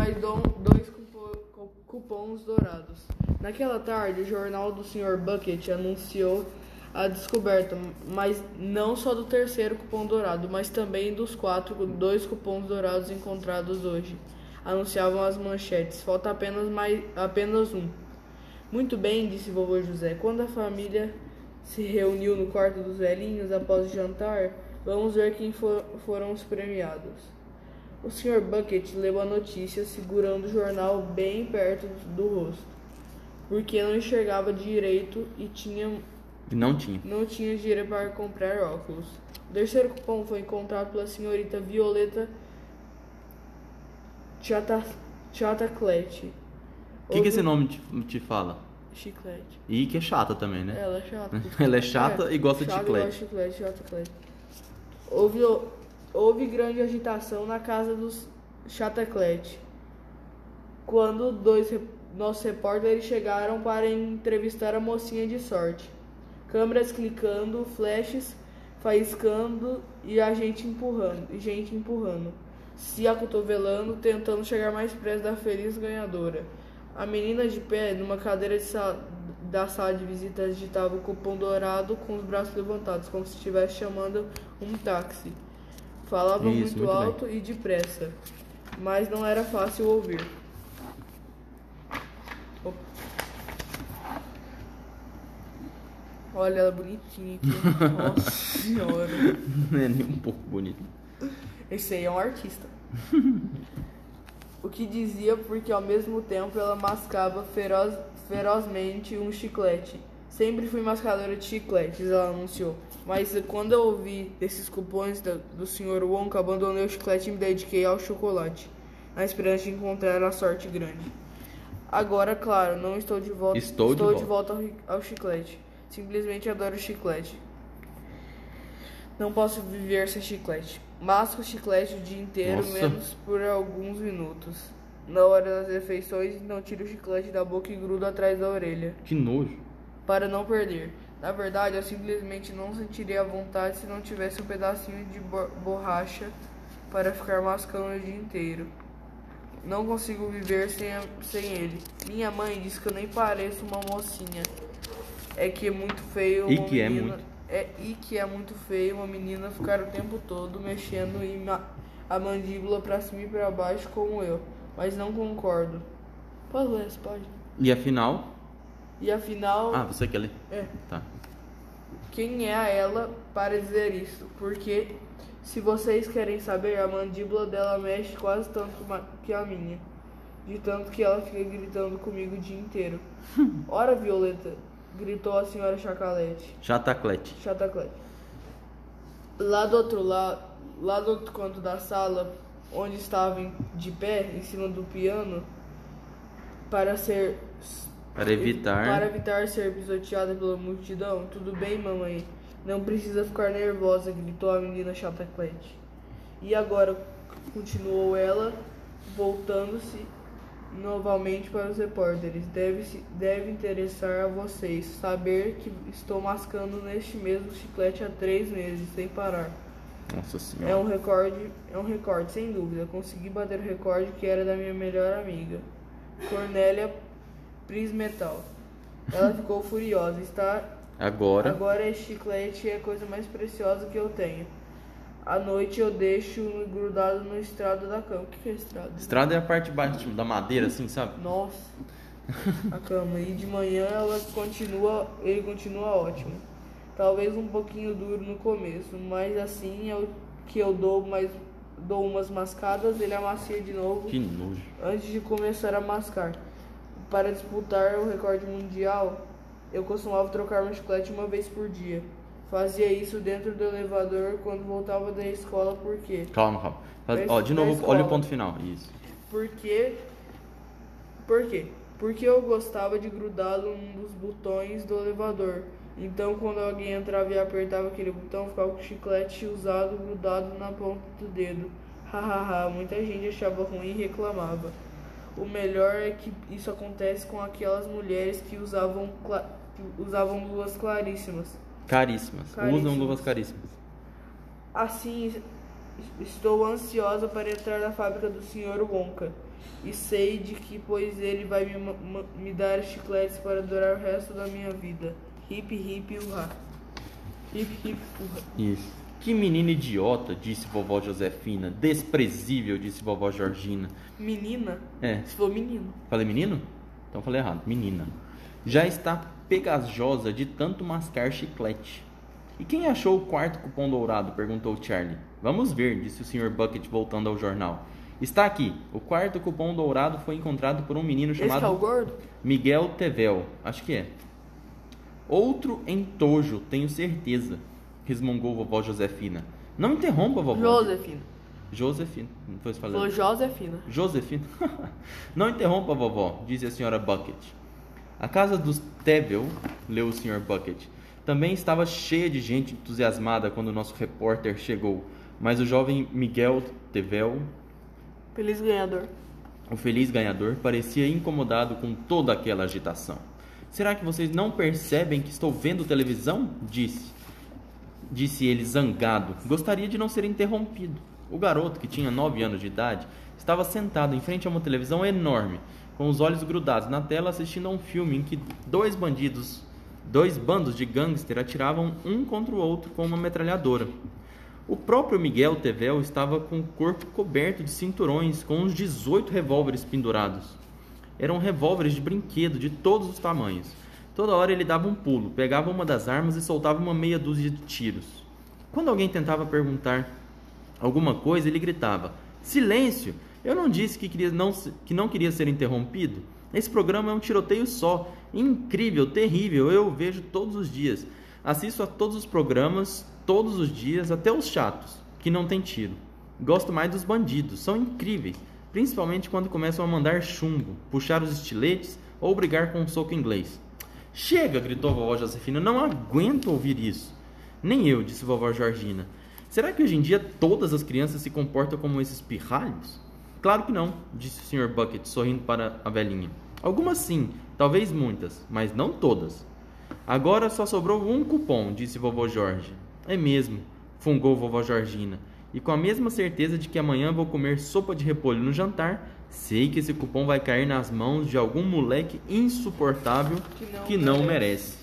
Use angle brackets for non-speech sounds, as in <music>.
mais dois cupo- cu- cupons dourados. Naquela tarde, o jornal do Sr. Bucket anunciou a descoberta, mas não só do terceiro cupom dourado, mas também dos quatro, dois cupons dourados encontrados hoje. Anunciavam as manchetes. Falta apenas mais, apenas um. Muito bem, disse vovô José. Quando a família se reuniu no quarto dos velhinhos após o jantar, vamos ver quem for- foram os premiados. O Sr. Bucket leu a notícia segurando o jornal bem perto do rosto, porque não enxergava direito e tinha, não tinha. não tinha dinheiro para comprar óculos. O terceiro cupom foi encontrado pela senhorita Violeta Chata, Chataclete. O que, que esse nome te, te fala? Chiclete. E que é chata também, né? Ela é chata. <laughs> Ela é chata e gosta de chata chiclete. E gosta de chiclete, chiclete. Houve, houve grande agitação na casa dos Chataclete. Quando dois re- nossos repórteres chegaram para entrevistar a mocinha de sorte. Câmeras clicando, flashes faiscando e a gente empurrando, gente empurrando, se acotovelando, tentando chegar mais perto da feliz ganhadora. A menina de pé, numa cadeira de sa- da sala de visitas, agitava o cupom dourado com os braços levantados, como se estivesse chamando um táxi. Falava Isso, muito, muito bem. alto e depressa, mas não era fácil ouvir. Opa. Olha ela bonitinha aqui. <laughs> Nossa senhora. Não é nem um pouco bonito. Esse aí é um artista. o que dizia porque ao mesmo tempo ela mascava feroz, ferozmente um chiclete. Sempre fui mascadora de chicletes, ela anunciou. Mas quando eu ouvi desses cupons da- do Sr. Wonka, abandonei o chiclete e me dediquei ao chocolate, na esperança de encontrar a sorte grande. Agora, claro, não estou de volta, Estou de volta ao, ri- ao chiclete. Simplesmente adoro chiclete. Não posso viver sem chiclete. Masco chiclete o dia inteiro, Nossa. menos por alguns minutos. Na hora das refeições, não tiro o chiclete da boca e grudo atrás da orelha, Que nojo. Para não perder. Na verdade, eu simplesmente não sentiria a vontade se não tivesse um pedacinho de bo- borracha para ficar mascando o dia inteiro. Não consigo viver sem, a- sem ele. Minha mãe diz que eu nem pareço uma mocinha. É que é muito feio E uma que é menina- muito. é, e que é muito feio uma menina ficar o tempo todo mexendo em ma- a mandíbula pra cima e pra baixo como eu. Mas não concordo. Posso ler essa página? E afinal. E afinal, Ah, você quer ler? é, Tá. quem é a ela para dizer isso? Porque se vocês querem saber, a mandíbula dela mexe quase tanto que a minha. De tanto que ela fica gritando comigo o dia inteiro. <laughs> Ora, Violeta, gritou a senhora Chacalete. Chataclete. Chataclete. Lá do outro lado, lá do outro canto da sala, onde estava em- de pé, em cima do piano, para ser Para evitar. para evitar ser pisoteada pela multidão. Tudo bem, mamãe. Não precisa ficar nervosa, gritou a menina Chataclete. E agora, continuou ela, voltando-se novamente para os repórteres. Deve, se- deve interessar a vocês saber que estou mascando neste mesmo chiclete há três meses, sem parar. Nossa É senhora. um recorde, é um recorde, sem dúvida. Consegui bater o recorde que era da minha melhor amiga, Cornélia Prismetal. Ela ficou furiosa. Está Agora. agora esse chiclete é a coisa mais preciosa que eu tenho. À noite eu deixo grudado no estrado da cama. O que é estrado? Estrada é a parte de baixo tipo, da madeira, assim, sabe? Nossa, a cama. E de manhã ela continua, ele continua ótimo. Talvez um pouquinho duro no começo, mas assim é o que eu dou mais dou umas mascadas, ele amacia de novo Que nojo. antes de começar a mascar. Para disputar o recorde mundial, eu costumava trocar meu chiclete uma vez por dia. Fazia isso dentro do elevador quando voltava da escola, por quê? Calma, calma. Faz- Ó, de novo, escola. olha o ponto final. Isso. Porque. Por quê? Porque eu gostava de grudá-lo num dos botões do elevador. Então, quando alguém entrava e apertava aquele botão, ficava com o chiclete usado grudado na ponta do dedo. Hahaha, muita gente achava ruim e reclamava. O melhor é que isso acontece com aquelas mulheres que usavam, que usavam luvas claríssimas. Caríssimas. Caríssimas. Usam luvas caríssimas. Assim, Estou ansiosa para entrar na fábrica do Sr. Wonka. E sei de que pois ele vai me, me dar chicletes para durar o resto da minha vida. Hip hip urra. Hip hip urra. Isso. Que menina idiota, disse vovó Josefina. Desprezível, disse vovó Georgina. Menina? É, Se for menino. falei menino? Então falei errado. Menina. Já está pegajosa de tanto mascar chiclete. E quem achou o quarto cupom dourado? perguntou Charlie. Vamos ver, disse o Sr. Bucket voltando ao jornal. Está aqui. O quarto cupom dourado foi encontrado por um menino Esse que é o chamado gordo? Miguel Tevel. Acho que é. Outro entojo, tenho certeza, resmungou vovó Josefina. Não interrompa, vovó. Josefina. Josefina. Foi eu Falou falei? Josefina. Josefina. <laughs> Não interrompa, vovó, disse a senhora Bucket. A casa dos Tevel, leu o Sr. Bucket, também estava cheia de gente entusiasmada quando o nosso repórter chegou, mas o jovem Miguel Tevel, Feliz ganhador. o feliz ganhador, parecia incomodado com toda aquela agitação. Será que vocês não percebem que estou vendo televisão? Disse. Disse ele zangado. Gostaria de não ser interrompido. O garoto, que tinha nove anos de idade, estava sentado em frente a uma televisão enorme, com os olhos grudados na tela, assistindo a um filme em que dois bandidos, dois bandos de gangster atiravam um contra o outro com uma metralhadora. O próprio Miguel Tevel estava com o corpo coberto de cinturões, com uns 18 revólveres pendurados. Eram revólveres de brinquedo de todos os tamanhos. Toda hora ele dava um pulo, pegava uma das armas e soltava uma meia dúzia de tiros. Quando alguém tentava perguntar alguma coisa, ele gritava: Silêncio! Eu não disse que, queria não, que não queria ser interrompido? Esse programa é um tiroteio só. Incrível, terrível, eu vejo todos os dias. Assisto a todos os programas, todos os dias, até os chatos, que não tem tiro. Gosto mais dos bandidos, são incríveis. Principalmente quando começam a mandar chumbo, puxar os estiletes ou brigar com um soco inglês. Chega! gritou vovó Josefina. Não aguento ouvir isso. Nem eu, disse vovó Georgina. Será que hoje em dia todas as crianças se comportam como esses pirralhos? Claro que não, disse o Sr. Bucket, sorrindo para a velhinha. Algumas sim, talvez muitas, mas não todas. Agora só sobrou um cupom, disse vovô Jorge. É mesmo, fungou vovó Georgina. E com a mesma certeza de que amanhã vou comer sopa de repolho no jantar, sei que esse cupom vai cair nas mãos de algum moleque insuportável Que não que não merece. merece.